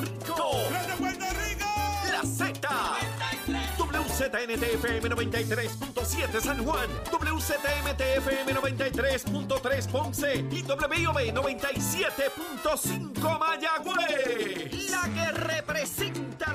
Rico. La Z. WZNTFM 93.7 San Juan, WZMTFM 93.3 Ponce y WIOB 97.5 Mayagüez. La que representa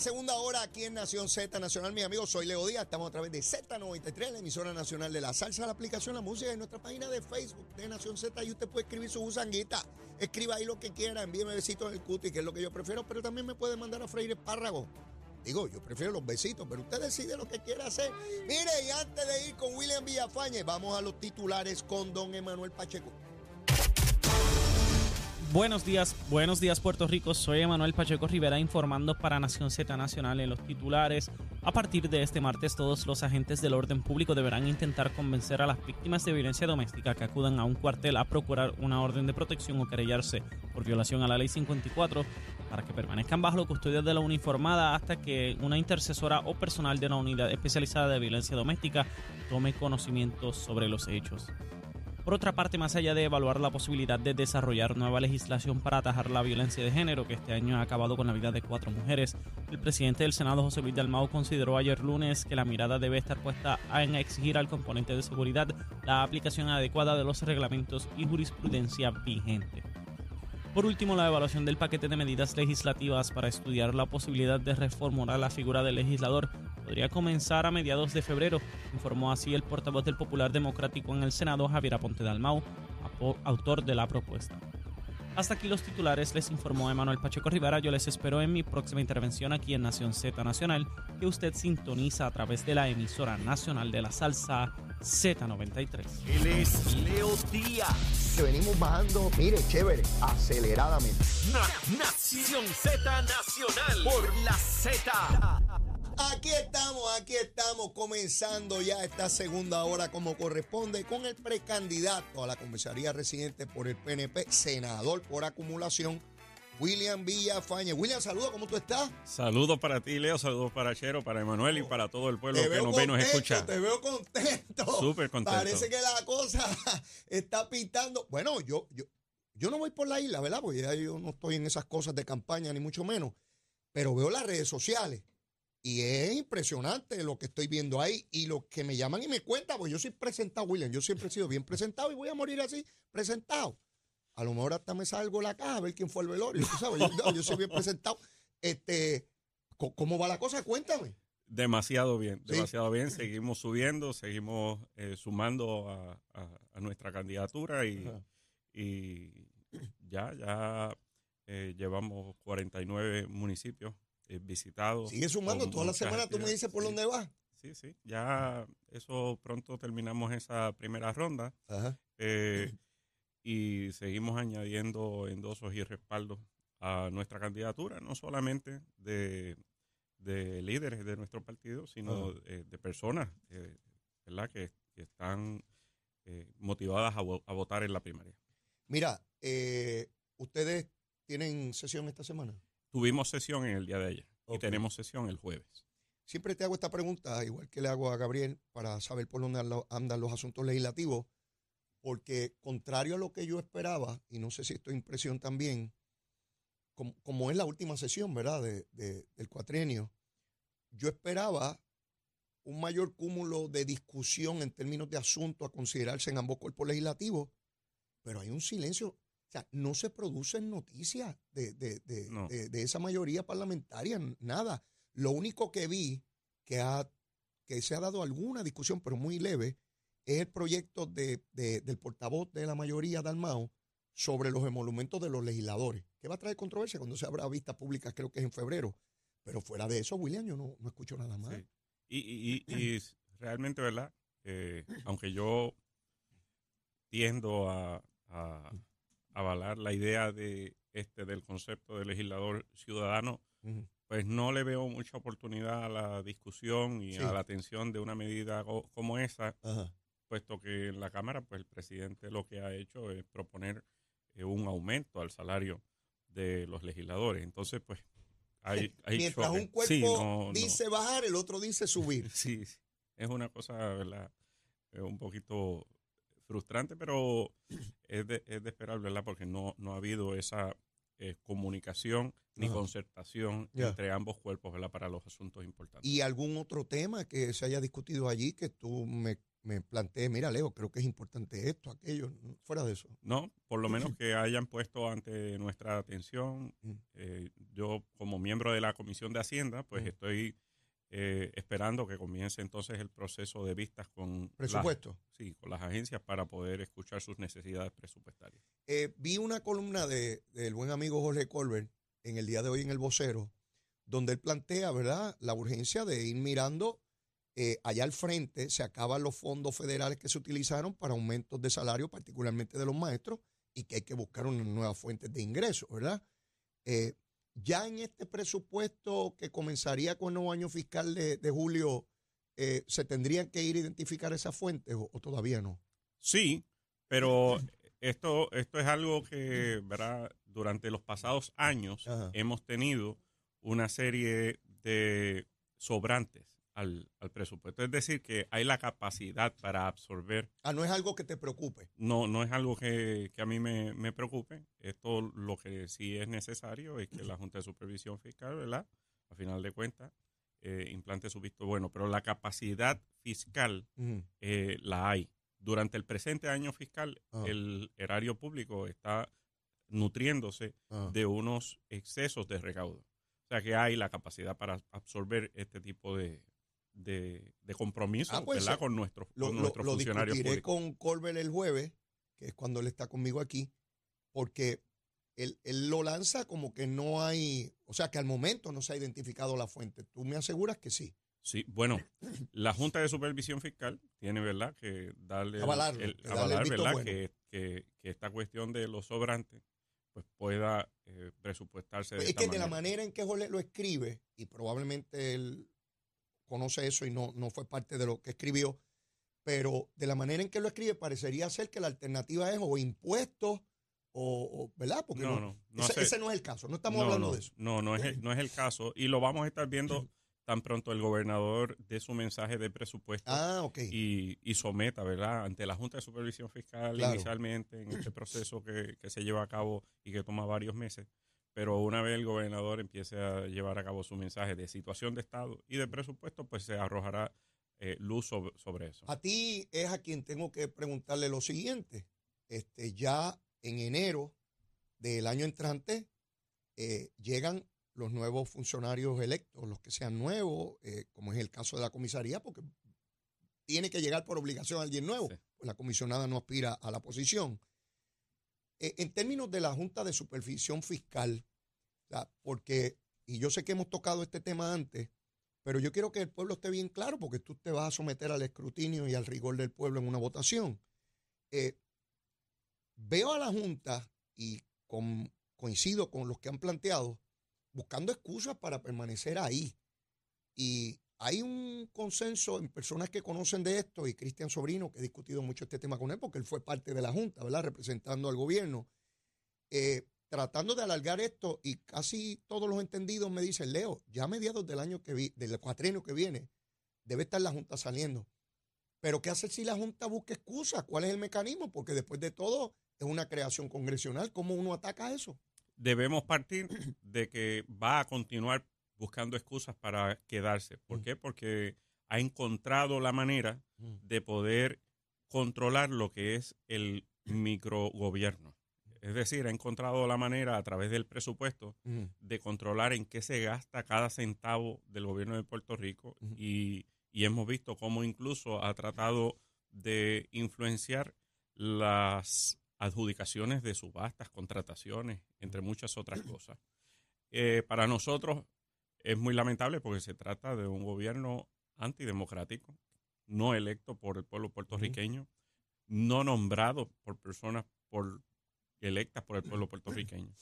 segunda hora aquí en Nación Z Nacional. Mi amigo, soy Leo Díaz. Estamos a través de Z93, la emisora nacional de la salsa, la aplicación La Música y nuestra página de Facebook de Nación Z. Y usted puede escribir su gusanguita. Escriba ahí lo que quiera, envíeme besitos en el cuti, que es lo que yo prefiero, pero también me puede mandar a freír espárragos. Digo, yo prefiero los besitos, pero usted decide lo que quiera hacer. Mire, y antes de ir con William Villafañe, vamos a los titulares con don Emanuel Pacheco. Buenos días, buenos días Puerto Rico. Soy Emanuel Pacheco Rivera informando para Nación Z Nacional en los titulares. A partir de este martes, todos los agentes del orden público deberán intentar convencer a las víctimas de violencia doméstica que acudan a un cuartel a procurar una orden de protección o querellarse por violación a la ley 54 para que permanezcan bajo la custodia de la uniformada hasta que una intercesora o personal de una unidad especializada de violencia doméstica tome conocimiento sobre los hechos. Por otra parte, más allá de evaluar la posibilidad de desarrollar nueva legislación para atajar la violencia de género, que este año ha acabado con la vida de cuatro mujeres, el presidente del Senado, José Luis Dalmau, consideró ayer lunes que la mirada debe estar puesta en exigir al componente de seguridad la aplicación adecuada de los reglamentos y jurisprudencia vigente. Por último, la evaluación del paquete de medidas legislativas para estudiar la posibilidad de reformular la figura del legislador podría comenzar a mediados de febrero, informó así el portavoz del Popular Democrático en el Senado, Javier Aponte Dalmau, autor de la propuesta. Hasta aquí los titulares, les informó Emanuel Pacheco Rivera. Yo les espero en mi próxima intervención aquí en Nación Z Nacional, que usted sintoniza a través de la emisora nacional de la salsa Z93. Él es Leo Díaz. Que venimos bajando, mire, chévere, aceleradamente. Na- Nación Z Nacional por la Z. Aquí estamos, aquí estamos comenzando ya esta segunda hora como corresponde con el precandidato a la comisaría residente por el PNP, senador por acumulación, William Villafañe. William, saludos, ¿cómo tú estás? Saludos para ti, Leo, saludos para Chero, para Emanuel y para todo el pueblo que nos ve y nos escucha. Te veo contento. Súper contento. Parece que la cosa está pintando. Bueno, yo, yo, yo no voy por la isla, ¿verdad? Porque ya yo no estoy en esas cosas de campaña, ni mucho menos. Pero veo las redes sociales. Y es impresionante lo que estoy viendo ahí y lo que me llaman y me cuentan, pues yo soy presentado, William. Yo siempre he sido bien presentado y voy a morir así, presentado. A lo mejor hasta me salgo la caja a ver quién fue el velorio. tú sabes, yo, yo soy bien presentado. Este, ¿Cómo va la cosa? Cuéntame. Demasiado bien, Sí. demasiado bien. Seguimos subiendo, seguimos eh, sumando a, a- a nuestra candidatura y, y ya, ya eh, llevamos 49 municipios eh, visitados. Sigue sumando. Toda la semana tú me dices por Sí, dónde vas. Sí, sí, ya eso pronto terminamos esa primera ronda. Ajá. Eh, y seguimos añadiendo endosos y respaldos a nuestra candidatura, no solamente de, de líderes de nuestro partido, sino eh, de personas eh, ¿verdad? Que, que están motivadas a, vo- a votar en la primaria. Mira, ustedes tienen sesión esta semana. Tuvimos sesión en el día de ayer y tenemos sesión el jueves. Siempre te hago esta pregunta, igual que le hago a Gabriel, para saber por dónde andan los asuntos legislativos, porque contrario a lo que yo esperaba, y no sé si esto es impresión también, como, como es la última sesión, ¿verdad?, de- de- del cuatrienio, yo esperaba un mayor cúmulo de discusión en términos de asuntos a considerarse en ambos cuerpos legislativos, pero hay un silencio. O sea, no se producen noticias de, de- de- No. de- esa mayoría parlamentaria, nada. Lo único que vi que, ha, que se ha dado alguna discusión, pero muy leve, es el proyecto de, de- del portavoz de la mayoría, Dalmao, sobre los emolumentos de los legisladores, que va a traer controversia cuando se abra vista pública, creo que es en febrero. Pero fuera de eso, William, yo no, no escucho nada más. Sí. Y, y- y- y realmente, ¿verdad? Eh, aunque yo tiendo a, a avalar la idea de este del concepto de legislador ciudadano, pues no le veo mucha oportunidad a la discusión y Sí. a la atención de una medida co- como esa, puesto que en la Cámara, pues el presidente lo que ha hecho es proponer eh, un aumento al salario de los legisladores. Entonces, pues, hay, hay Mientras choque. un cuerpo Sí, no, no. dice bajar, el otro dice subir. Sí, sí. es una cosa, ¿verdad? Eh, un poquito frustrante, pero es de, es de esperar, ¿verdad? Porque no, no ha habido esa eh, comunicación ni Ajá. concertación entre ambos cuerpos, ¿verdad? Para los asuntos importantes. ¿Y algún otro tema que se haya discutido allí que tú me, me plantees? Mira, Leo, creo que es importante esto, aquello, fuera de eso. No, por lo menos que hayan puesto ante nuestra atención. Mm. eh, yo, como miembro de la Comisión de Hacienda, pues Mm. estoy eh, esperando que comience entonces el proceso de vistas con las, Presupuesto. sí, con las agencias para poder escuchar sus necesidades presupuestarias. Eh, vi una columna de, del buen amigo Jorge Colbert en el día de hoy en El Vocero, donde él plantea, ¿verdad?, la urgencia de ir mirando eh, allá al frente, se acaban los fondos federales que se utilizaron para aumentos de salario, particularmente de los maestros, y que hay que buscar unas nuevas fuentes de ingresos, ¿verdad? Ya en este presupuesto que comenzaría con el nuevo año fiscal de, de julio, eh, ¿se tendrían que ir a identificar esas fuentes o- o todavía no? Sí, pero esto, esto es algo que, ¿verdad? Durante los pasados años Ajá. hemos tenido una serie de sobrantes al, al presupuesto. Es decir, que hay la capacidad para absorber. Ah, no es algo que te preocupe. No, no es algo que, que a mí me, me preocupe. Esto lo que sí es necesario es que la Junta de Supervisión Fiscal, ¿verdad? A final de cuentas, eh, implante su visto bueno. Pero la capacidad fiscal eh, la hay. Durante el presente año fiscal, Ah. el erario público está nutriéndose Ah. de unos excesos de recaudo. O sea que hay la capacidad para absorber este tipo de, de, de compromisos Ah, pues, ¿verdad? con nuestros, Lo, con lo- nuestros lo funcionarios discutiré públicos. con Colbert el jueves, que es cuando él está conmigo aquí, porque él, él lo lanza como que no hay, o sea, que al momento no se ha identificado la fuente. Tú me aseguras que sí. Sí, bueno, la Junta de Supervisión Fiscal tiene, ¿verdad?, que darle, el- Avalarlo, el- que darle el avalar, visto ¿verdad?, bueno. que, que- que esta cuestión de los sobrantes pues pueda eh, presupuestarse de es esta que de la manera. manera en que Jorge lo escribe, y probablemente él conoce eso y no, no fue parte de lo que escribió, pero de la manera en que lo escribe parecería ser que la alternativa es o impuestos o, o- ¿verdad? Porque No, no, no ese, no es el caso, no estamos hablando de eso. No, no es, el, no es el caso. Y lo vamos a estar viendo tan pronto el gobernador de su mensaje de presupuesto Ah, ok. y, y someta, ¿verdad?, ante la Junta de Supervisión Fiscal Claro. inicialmente en este proceso que, que se lleva a cabo y que toma varios meses. Pero una vez el gobernador empiece a llevar a cabo su mensaje de situación de Estado y de presupuesto, pues se arrojará eh, luz sobre, sobre eso. A ti es a quien tengo que preguntarle lo siguiente. Este, ya en enero del año entrante eh, llegan los nuevos funcionarios electos, los que sean nuevos, eh, como es el caso de la comisaría, porque tiene que llegar por obligación alguien nuevo, Sí. pues la comisionada no aspira a la posición. Eh, en términos de la Junta de Supervisión Fiscal, porque, y yo sé que hemos tocado este tema antes, pero yo quiero que el pueblo esté bien claro porque tú te vas a someter al escrutinio y al rigor del pueblo en una votación. Eh, veo a la Junta y coincido con los que han planteado, buscando excusas para permanecer ahí. Y hay un consenso en personas que conocen de esto, y Cristian Sobrino, que he discutido mucho este tema con él, porque él fue parte de la Junta, ¿verdad? Representando al gobierno, eh, tratando de alargar esto, y casi todos los entendidos me dicen, Leo, ya a mediados del año que vi, del cuatrienio que viene, debe estar la Junta saliendo. Pero ¿qué hacer si la Junta busca excusas? ¿Cuál es el mecanismo? Porque después de todo es una creación congresional. ¿Cómo uno ataca eso? debemos partir de que va a continuar buscando excusas para quedarse. ¿Por Mm. qué? Porque ha encontrado la manera de poder controlar lo que es el microgobierno. Es decir, ha encontrado la manera a través del presupuesto de controlar en qué se gasta cada centavo del gobierno de Puerto Rico y, y hemos visto cómo incluso ha tratado de influenciar las adjudicaciones de subastas, contrataciones, entre muchas otras cosas. Eh, para nosotros es muy lamentable porque se trata de un gobierno antidemocrático, no electo por el pueblo puertorriqueño, no nombrado por personas por, electas por el pueblo puertorriqueño.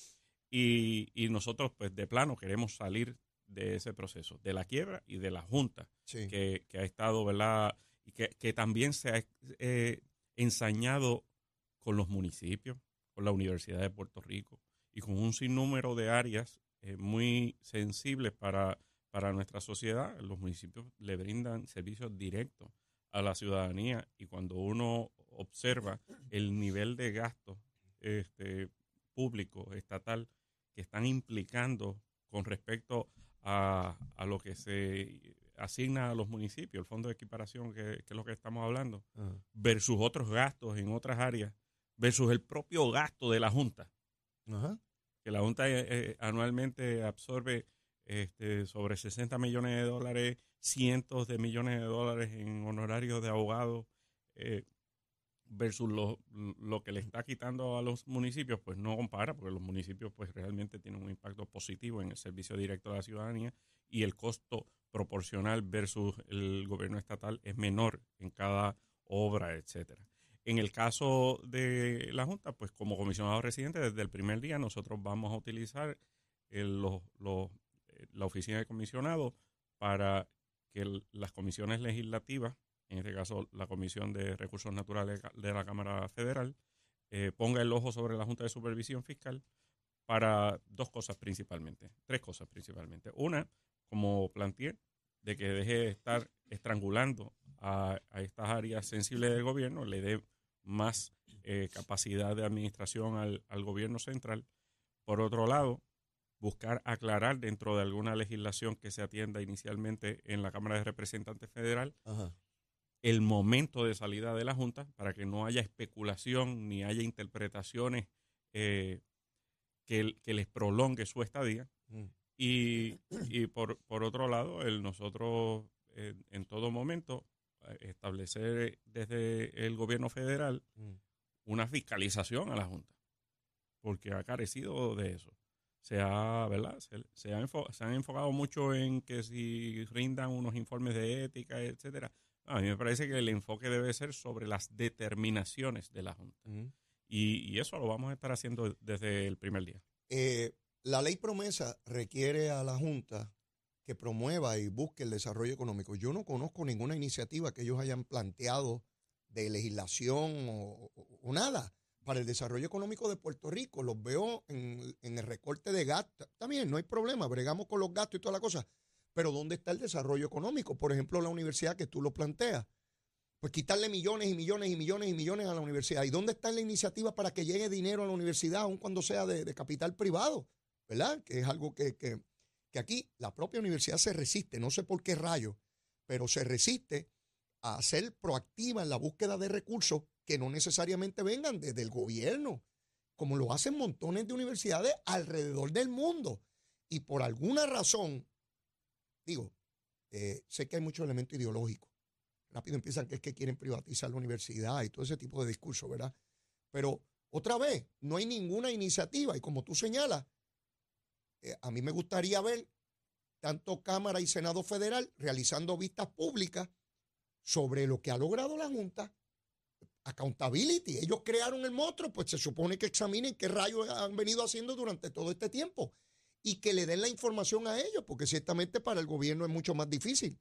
Y, y nosotros, pues, de plano, queremos salir de ese proceso, de la quiebra y de la junta Sí. que, que ha estado, ¿verdad? Y que, que también se ha eh, ensañado con los municipios, con la Universidad de Puerto Rico y con un sinnúmero de áreas eh, muy sensibles para, para nuestra sociedad. Los municipios le brindan servicios directos a la ciudadanía y cuando uno observa el nivel de gasto este, público, estatal, que están implicando con respecto a, a, lo que se asigna a los municipios, el fondo de equiparación, que, es lo que estamos hablando, versus otros gastos en otras áreas, versus el propio gasto de la Junta. Que la Junta eh, eh, anualmente absorbe este, sobre 60 millones de dólares, cientos de millones de dólares en honorarios de abogados. Eh, versus lo, lo, que le está quitando a los municipios, pues no compara, porque los municipios pues realmente tienen un impacto positivo en el servicio directo a la ciudadanía y el costo proporcional versus el gobierno estatal es menor en cada obra, etcétera. En el caso de la Junta, pues como comisionado residente, desde el primer día nosotros vamos a utilizar el, eh, la oficina de comisionado para que las comisiones legislativas en este caso la Comisión de Recursos Naturales de la Cámara Federal, eh, ponga el ojo sobre la Junta de Supervisión Fiscal para dos cosas principalmente, tres cosas principalmente. Una, como planteé, de que deje de estar estrangulando a, estas áreas sensibles del gobierno, le dé más eh, capacidad de administración al, gobierno central. Por otro lado, buscar aclarar dentro de alguna legislación que se atienda inicialmente en la Cámara de Representantes Federal el momento de salida de la Junta para que no haya especulación ni haya interpretaciones eh, que, les prolongue su estadía. Mm. Y, por, por, otro lado, el nosotros eh, en todo momento eh, establecer desde el gobierno federal mm. una fiscalización a la Junta, porque ha carecido de eso. Se, ha, ¿verdad? Se, se, se han enfocado mucho en que si rindan unos informes de ética, etcétera, a mí me parece que el enfoque debe ser sobre las determinaciones de la Junta. y, eso lo vamos a estar haciendo desde el primer día. Eh, la ley promesa requiere a la Junta que promueva y busque el desarrollo económico. Yo no conozco ninguna iniciativa que ellos hayan planteado de legislación o, nada para el desarrollo económico de Puerto Rico. Los veo en, en el recorte de gastos. También no hay problema, bregamos con los gastos y toda la cosa. Pero ¿dónde está el desarrollo económico? Por ejemplo, la universidad que tú lo planteas. Pues quitarle millones y millones y millones y millones a la universidad. ¿Y dónde está la iniciativa para que llegue dinero a la universidad, aun cuando sea de, capital privado? ¿Verdad? Que es algo que, que, que aquí la propia universidad se resiste, no sé por qué rayo, pero se resiste a ser proactiva en la búsqueda de recursos que no necesariamente vengan desde el gobierno, como lo hacen montones de universidades alrededor del mundo. Y por alguna razón, Digo, eh, sé que hay muchos elementos ideológicos. Rápido empiezan que es que quieren privatizar la universidad y todo ese tipo de discurso, ¿verdad? Pero otra vez, no hay ninguna iniciativa y como tú señalas, eh, a mí me gustaría ver tanto Cámara y Senado Federal realizando vistas públicas sobre lo que ha logrado la Junta. Accountability. Ellos crearon el monstruo, pues se supone que examinen qué rayos han venido haciendo durante todo este tiempo y que le den la información a ellos, porque ciertamente para el gobierno es mucho más difícil.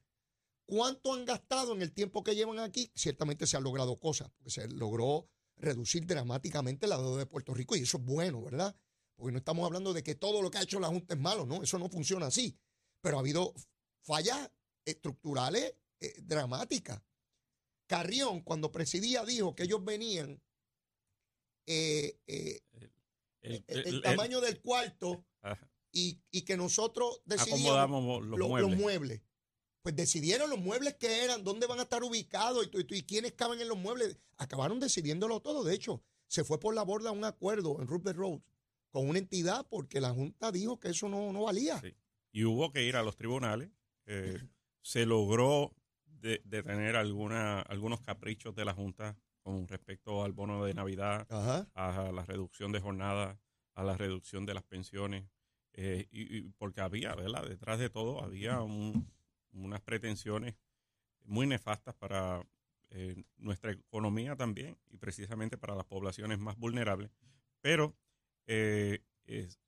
¿Cuánto han gastado en el tiempo que llevan aquí? Ciertamente se han logrado cosas, porque se logró reducir dramáticamente la deuda de Puerto Rico y eso es bueno, ¿verdad? Porque no estamos hablando de que todo lo que ha hecho la Junta es malo, no, eso no funciona así. Pero ha habido fallas estructurales eh, dramáticas. Carrión, cuando presidía, dijo que ellos venían eh, eh, el, tamaño del cuarto y, que nosotros decidíamos los, muebles. Pues decidieron los muebles que eran, dónde van a estar ubicados y, y, quiénes caben en los muebles. Acabaron decidiéndolo todo. De hecho, se fue por la borda un acuerdo en Rupert Road con una entidad porque la Junta dijo que eso no, valía. Y hubo que ir a los tribunales. Eh, se logró detener alguna, algunos caprichos de la Junta con respecto al bono de Navidad, a la reducción de jornada, a la reducción de las pensiones, eh, y, porque había, ¿verdad? Detrás de todo había unas pretensiones muy nefastas para eh, nuestra economía también y precisamente para las poblaciones más vulnerables. Pero eh,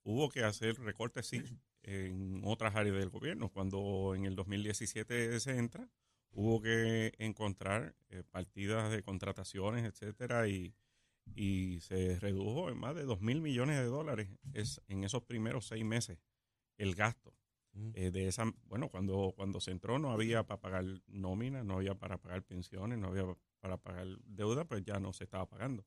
hubo que hacer recortes, sí, en otras áreas del gobierno. Cuando en el 2017 se entra, hubo que encontrar partidas de contrataciones, etcétera, y, y se redujo en más de 2 mil millones de dólares es, en esos primeros seis meses el gasto. Mm. Eh, de esa, bueno, cuando, cuando se entró no había para pagar nóminas, no había para pagar pensiones, no había para pagar deuda, pues ya no se estaba pagando.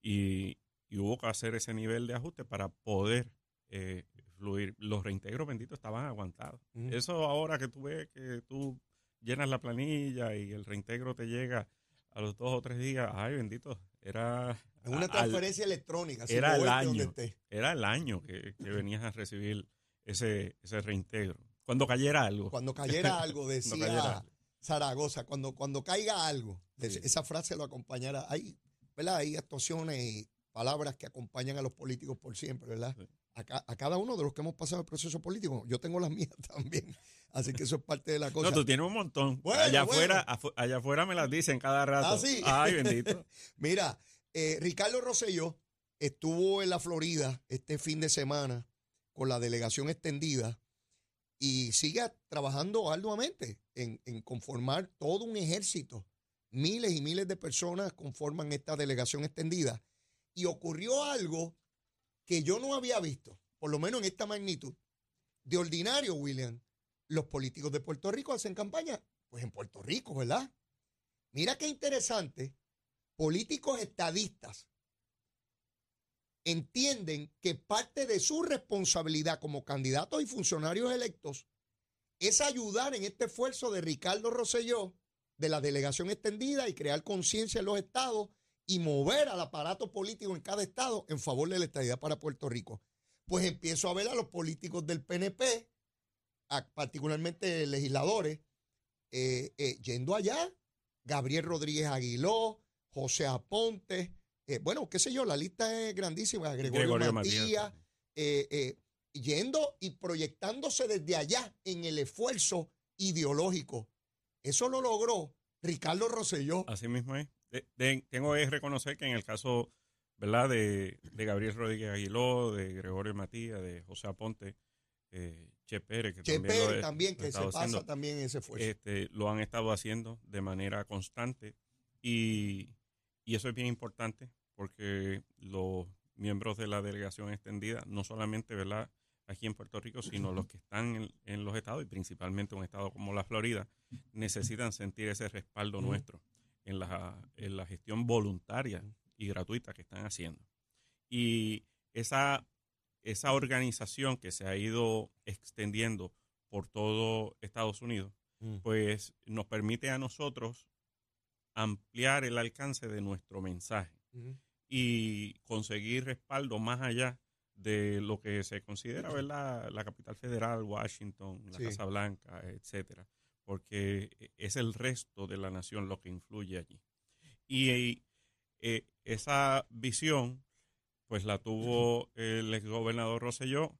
Y, y hubo que hacer ese nivel de ajuste para poder eh, fluir. Los reintegros benditos estaban aguantados. Mm. Eso ahora que tú ves que tú llenas la planilla y el reintegro te llega a los dos o tres días, ay bendito, era... Es una al- transferencia electrónica. era el donde año. era el año que, que venías a recibir ese, ese reintegro. Cuando cayera algo. Cuando cayera algo, Cuando decía cayera algo. Zaragoza, cuando, cuando caiga algo, Sí. esa frase lo acompañará. Hay, ¿verdad? Hay actuaciones y palabras que acompañan a los políticos por siempre, ¿verdad? Sí. A, ca- a cada uno de los que hemos pasado el proceso político. Yo tengo las mías también. Así que eso es parte de la cosa. No, tú tienes un montón. Bueno, allá, bueno. afuera, afu- allá afuera me las dicen cada rato. ¿Ah, sí? Ay, bendito. Mira, eh, Ricardo Rosselló estuvo en la Florida este fin de semana con la delegación extendida y sigue trabajando arduamente en, en conformar todo un ejército. Miles y miles de personas conforman esta delegación extendida. Y ocurrió algo que yo no había visto, por lo menos en esta magnitud. De ordinario, William, los políticos de Puerto Rico hacen campaña, pues en Puerto Rico, ¿verdad? Mira qué interesante políticos estadistas entienden que parte de su responsabilidad como candidatos y funcionarios electos es ayudar en este esfuerzo de Ricardo Rosselló de la delegación extendida y crear conciencia en los estados y mover al aparato político en cada estado en favor de la estadidad para Puerto Rico. Pues empiezo a ver a los políticos del PNP, a- particularmente legisladores, eh, eh, yendo allá. Gabriel Rodríguez Aguiló, José Aponte, eh, bueno, qué sé yo, la lista es grandísima, Gregorio, Gregorio Matías, yendo y proyectándose desde allá en el esfuerzo ideológico. Eso lo logró Ricardo Rosselló. Así mismo es. De- de- tengo que reconocer que en el caso, ¿verdad? De, de Gabriel Rodríguez Aguiló, de Gregorio Matías, de José Aponte, eh, Che Pérez, que Che también, lo Pérez he- también, lo he que se pasa haciendo, también ese esfuerzo. este, lo han estado haciendo de manera constante y, y eso es bien importante porque los miembros de la delegación extendida, no solamente ¿verdad? aquí en Puerto Rico, sino los que están en, en los estados y principalmente un estado como la Florida, necesitan sentir ese respaldo nuestro en la, en la gestión voluntaria y gratuita que están haciendo. Y esa, esa organización que se ha ido extendiendo por todo Estados Unidos, Mm. pues nos permite a nosotros ampliar el alcance de nuestro mensaje y conseguir respaldo más allá de lo que se considera ¿verdad? la capital federal, Washington, la Sí. Casa Blanca, etcétera, porque es el resto de la nación lo que influye allí. Y eh, esa visión, pues la tuvo el exgobernador Rosselló,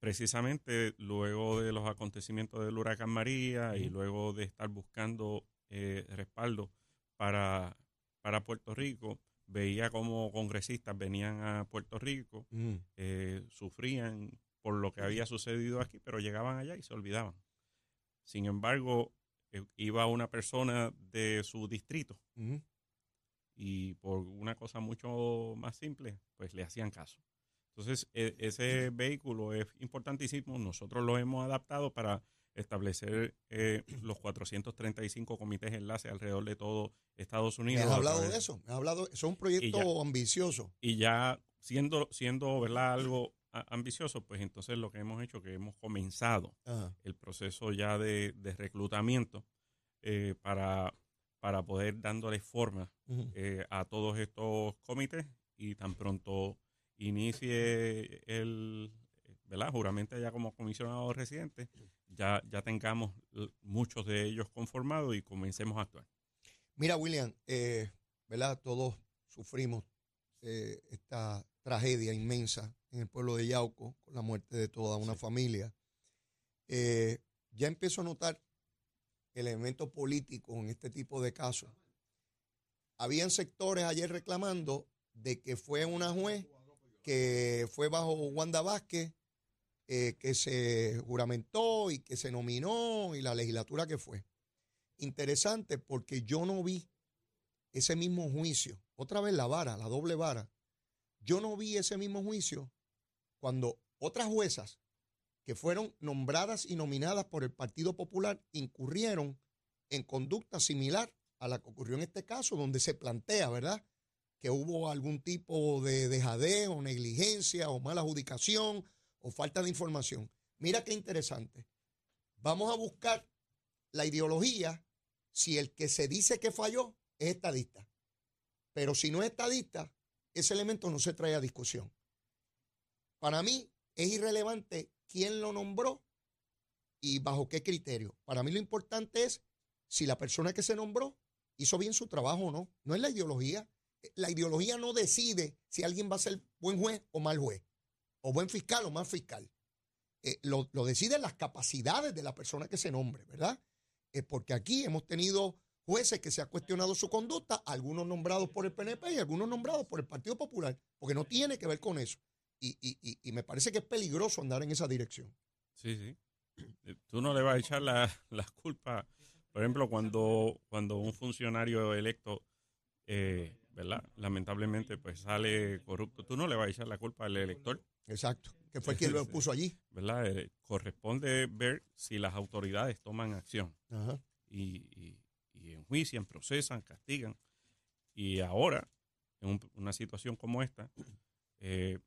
precisamente luego de los acontecimientos del huracán María y luego de estar buscando eh, respaldo para, para Puerto Rico, veía como congresistas venían a Puerto Rico, Mm. eh, sufrían por lo que había sucedido aquí, pero llegaban allá y se olvidaban. Sin embargo, eh, iba una persona de su distrito y por una cosa mucho más simple, pues le hacían caso. Entonces, e- ese vehículo es importantísimo. Nosotros lo hemos adaptado para establecer eh, los 435 comités enlace alrededor de todo Estados ¿Me Unidos. has a hablado de eso? ¿Me has hablado? Eso es un proyecto ambicioso. y ya siendo, siendo ¿verdad? algo a- ambicioso, pues entonces lo que hemos hecho que hemos comenzado Ajá. el proceso ya de, de reclutamiento eh, para, para poder dándole forma eh, a todos estos comités y tan pronto inicie el ¿verdad? juramento ya como comisionado residente, ya, ya tengamos muchos de ellos conformados y comencemos a actuar. Mira, William, eh, ¿verdad? Todos sufrimos eh, esta tragedia inmensa en el pueblo de Yauco, con la muerte de toda una Sí. familia. Eh, ya empiezo a notar elementos políticos en este tipo de casos. Habían sectores ayer reclamando de que fue una juez que fue bajo Wanda Vázquez, eh, que se juramentó y que se nominó y la legislatura que fue interesante porque yo no vi ese mismo juicio otra vez la vara, la doble vara. Yo no vi ese mismo juicio cuando otras juezas que fueron nombradas y nominadas por el Partido Popular incurrieron en conducta similar a la que ocurrió en este caso, donde se plantea, ¿verdad?, que hubo algún tipo de dejadeo, negligencia o mala adjudicación o falta de información. Mira qué interesante. Vamos a buscar la ideología si el que se dice que falló es estadista. Pero si no es estadista, ese elemento no se trae a discusión. Para mí es irrelevante quién lo nombró y bajo qué criterio. Para mí lo importante es si la persona que se nombró hizo bien su trabajo o no. No es la ideología. La ideología no decide si alguien va a ser buen juez o mal juez, o buen fiscal o mal fiscal. Eh, lo, lo, deciden las capacidades de la persona que se nombre, ¿verdad? Eh, porque aquí hemos tenido jueces que se ha cuestionado su conducta, algunos nombrados por el PNP y algunos nombrados por el Partido Popular, porque no tiene que ver con eso. Y, y, y, me parece que es peligroso andar en esa dirección. Sí, sí. Eh, tú no le vas a echar la, la culpa, por ejemplo, cuando, cuando un funcionario electo, eh, ¿verdad? Lamentablemente, pues sale corrupto, tú no le vas a echar la culpa al elector. Exacto, que fue quien lo puso allí. ¿Verdad? Eh, corresponde ver si las autoridades toman acción Y, enjuician, procesan, castigan. Y ahora, en una situación como esta, eh,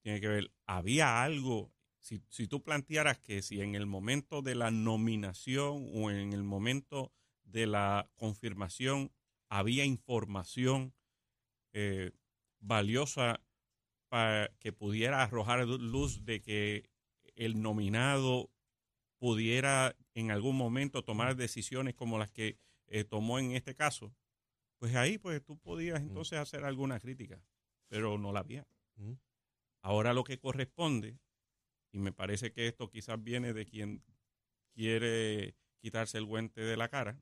tiene que ver, había algo, si, si tú plantearas que si en el momento de la nominación o en el momento de la confirmación había información eh, valiosa para que pudiera arrojar luz de que el nominado pudiera en algún momento tomar decisiones como las que eh, tomó en este caso, pues ahí pues tú podías entonces hacer alguna crítica, pero no la había. Ahora lo que corresponde, y me parece que esto quizás viene de quien quiere quitarse el guante de la cara,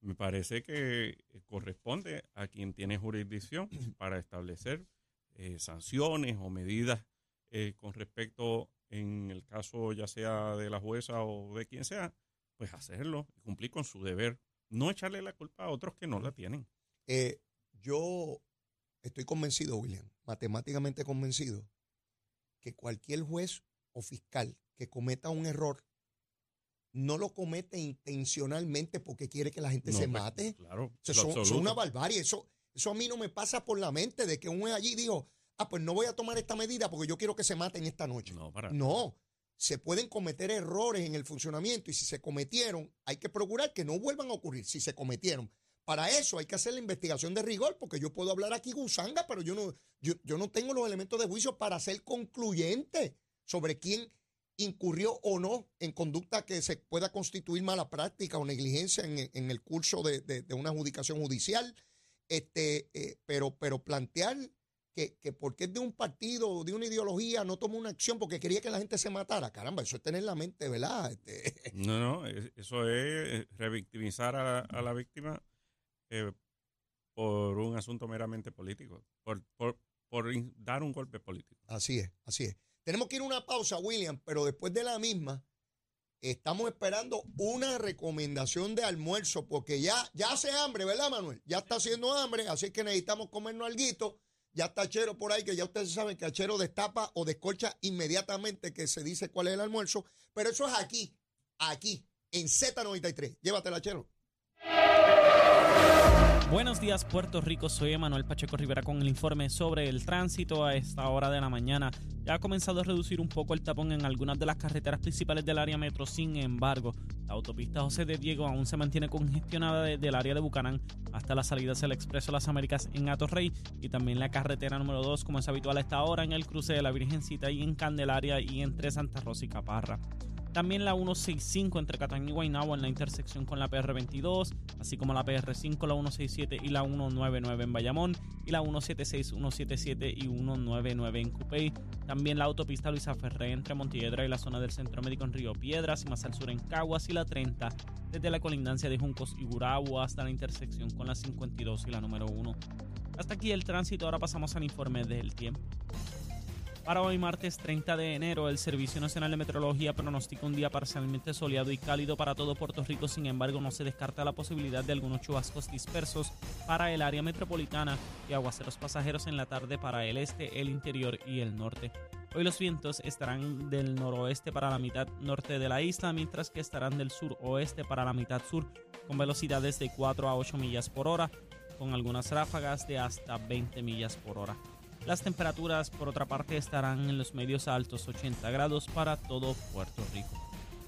me parece que corresponde a quien tiene jurisdicción para establecer eh, sanciones o medidas eh, con respecto, en el caso ya sea de la jueza o de quien sea, pues hacerlo y cumplir con su deber. No echarle la culpa a otros que no la tienen. Eh, yo estoy convencido, William, matemáticamente convencido, que cualquier juez o fiscal que cometa un error no lo comete intencionalmente porque quiere que la gente se pues, mate. Claro. Eso son, una barbarie. Eso, eso a mí no me pasa por la mente de que un juez allí dijo, ah, pues no voy a tomar esta medida porque yo quiero que se maten esta noche. No, para. No. Se pueden cometer errores en el funcionamiento y si se cometieron, hay que procurar que no vuelvan a ocurrir. Si se cometieron, para eso hay que hacer la investigación de rigor, porque yo puedo hablar aquí gusanga, pero yo no, yo, yo no tengo los elementos de juicio para ser concluyente sobre quién incurrió o no en conducta que se pueda constituir mala práctica o negligencia en, el curso de, una adjudicación judicial. Este, eh, pero, pero plantear que, que, porque es de un partido o de una ideología no toma una acción porque quería que la gente se matara, caramba, eso es tener la mente, ¿verdad? Este, no, no, eso es revictimizar a la víctima eh, por un asunto meramente político, por, por, dar un golpe político. Así es, así es. Tenemos que ir a una pausa, William, pero después de la misma, estamos esperando una recomendación de almuerzo, porque ya, ya hace hambre, ¿verdad, Manuel? Ya está haciendo hambre, así que necesitamos comernos algo. Ya está Chero por ahí, que ya ustedes saben que Chero destapa o descolcha inmediatamente que se dice cuál es el almuerzo. Pero eso es aquí, aquí, en Z93. Llévatela, Chero. Buenos días Puerto Rico, soy Emanuel Pacheco Rivera con el informe sobre el tránsito a esta hora de la mañana. Ya ha comenzado a reducir un poco el tapón en algunas de las carreteras principales del área metro, sin embargo, la autopista José de Diego aún se mantiene congestionada desde el área de Bucanán hasta las salidas del Expreso Las Américas en Atorrey y también la carretera número 2 como es habitual a esta hora en el cruce de la Virgencita y en Candelaria y entre Santa Rosa y Caparra. También la 165 entre Cataño y Guaynabo en la intersección con la PR22, así como la PR5, la 167 y la 199 en Bayamón, y la 176, 177 y 199 en Cupey. También la autopista Luisa Ferré entre Montiedra y la zona del Centro Médico en Río Piedras y más al sur en Caguas y la 30 desde la colindancia de Juncos y Gurabo hasta la intersección con la 52 y la número 1. Hasta aquí el tránsito, ahora pasamos al informe del tiempo. Para hoy martes 30 de enero, el Servicio Nacional de Meteorología pronostica un día parcialmente soleado y cálido para todo Puerto Rico, sin embargo no se descarta la posibilidad de algunos chubascos dispersos para el área metropolitana y aguaceros pasajeros en la tarde para el este, el interior y el norte. Hoy los vientos estarán del noroeste para la mitad norte de la isla, mientras que estarán del sur-oeste para la mitad sur, con velocidades de 4 a 8 millas por hora, con algunas ráfagas de hasta 20 millas por hora. Las temperaturas, por otra parte, estarán en los medios altos 80 grados para todo Puerto Rico.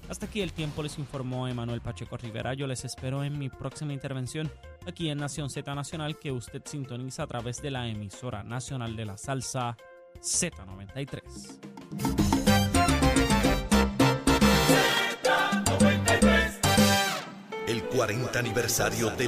Hasta aquí el tiempo les informó Emanuel Pacheco Rivera. Yo les espero en mi próxima intervención aquí en Nación Z Nacional que usted sintoniza a través de la emisora nacional de la salsa Z93. El 40 aniversario del